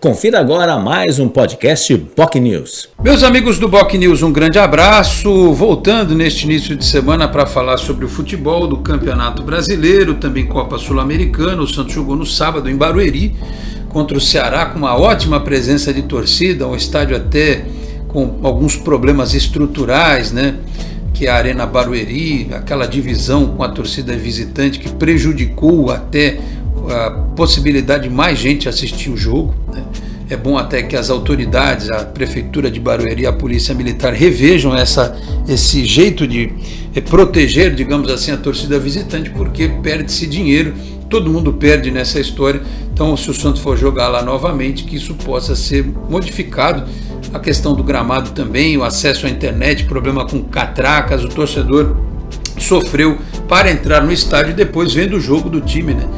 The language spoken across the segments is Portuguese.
Confira agora mais um podcast Boc News. Meus amigos do Boc News, um grande abraço. Voltando neste início de semana para falar sobre o futebol do Campeonato Brasileiro, também Copa Sul-Americana. O Santos jogou no sábado em Barueri contra o Ceará com uma ótima presença de torcida, um estádio até com alguns problemas estruturais, né? Que é a Arena Barueri, aquela divisão com a torcida visitante que prejudicou até a possibilidade de mais gente assistir o jogo. Né? É bom até que as autoridades, a Prefeitura de Barueri a Polícia Militar revejam essa, esse jeito de é, proteger, digamos assim, a torcida visitante, porque perde-se dinheiro, todo mundo perde nessa história. Então, se o Santos for jogar lá novamente, que isso possa ser modificado. A questão do gramado também, o acesso à internet, problema com catracas, o torcedor sofreu para entrar no estádio e depois vendo o jogo do time, né?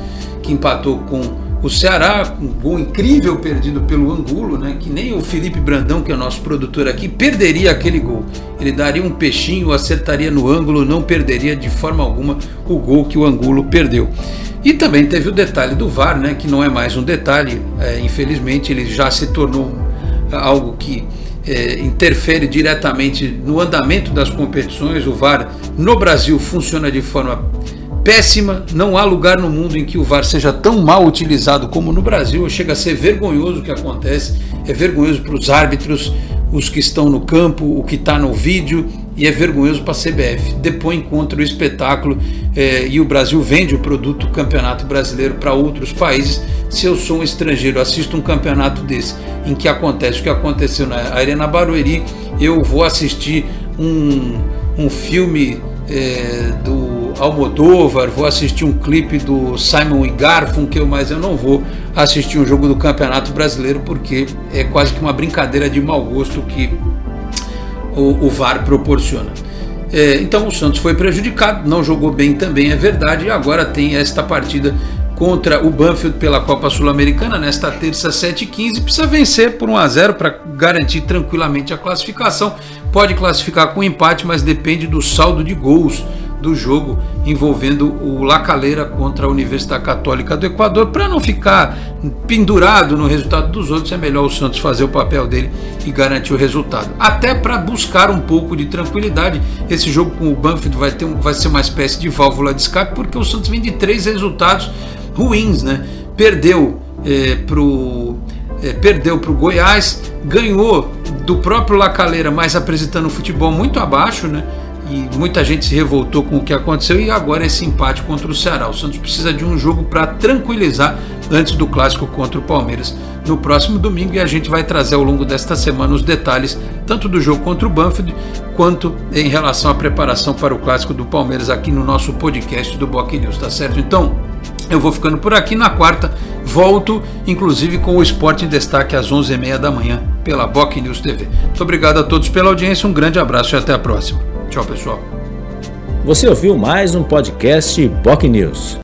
Que empatou com o Ceará, um gol incrível perdido pelo Angulo, né? que nem o Felipe Brandão, que é o nosso produtor aqui, perderia aquele gol. Ele daria um peixinho, acertaria no ângulo, não perderia de forma alguma o gol que o Angulo perdeu. E também teve o detalhe do VAR, né? que não é mais um detalhe, é, infelizmente ele já se tornou algo que é, interfere diretamente no andamento das competições. O VAR no Brasil funciona de forma péssima. Não há lugar no mundo em que o VAR seja tão mal utilizado como no Brasil. Chega a ser vergonhoso o que acontece. É vergonhoso para os árbitros, os que estão no campo, o que está no vídeo e é vergonhoso para a CBF. Depõe contra o espetáculo é, e o Brasil vende o produto Campeonato Brasileiro para outros países. Se eu sou um estrangeiro, assisto um campeonato desse em que acontece o que aconteceu na Arena Barueri, eu vou assistir um, um filme é, do Almodóvar, vou assistir um clipe do Simon e Garfunkel, mas eu não vou assistir um jogo do Campeonato Brasileiro porque é quase que uma brincadeira de mau gosto que o, o VAR proporciona. É, então o Santos foi prejudicado, não jogou bem também, é verdade, e agora tem esta partida contra o Banfield pela Copa Sul-Americana nesta terça 7h15. Precisa vencer por 1 a 0 para garantir tranquilamente a classificação. Pode classificar com empate, mas depende do saldo de gols do jogo envolvendo o Lacaleira contra a Universidade Católica do Equador. Para não ficar pendurado no resultado dos outros, é melhor o Santos fazer o papel dele e garantir o resultado. Até para buscar um pouco de tranquilidade, esse jogo com o Banfield vai, ter vai ser uma espécie de válvula de escape, porque o Santos vem de três resultados ruins, né? Perdeu é, pro é, perdeu para o Goiás, ganhou do próprio Lacaleira, mas apresentando um futebol muito abaixo, né? e muita gente se revoltou com o que aconteceu e agora esse empate contra o Ceará. O Santos precisa de um jogo para tranquilizar antes do clássico contra o Palmeiras no próximo domingo e a gente vai trazer ao longo desta semana os detalhes tanto do jogo contra o Banfield quanto em relação à preparação para o clássico do Palmeiras aqui no nosso podcast do Boc News, tá certo? Então, eu vou ficando por aqui. Na quarta, volto, inclusive com o Esporte em Destaque às 11h30 da manhã pela Boc News TV. Muito obrigado a todos pela audiência, um grande abraço e até a próxima. Tchau, pessoal. Você ouviu mais um podcast Boc News.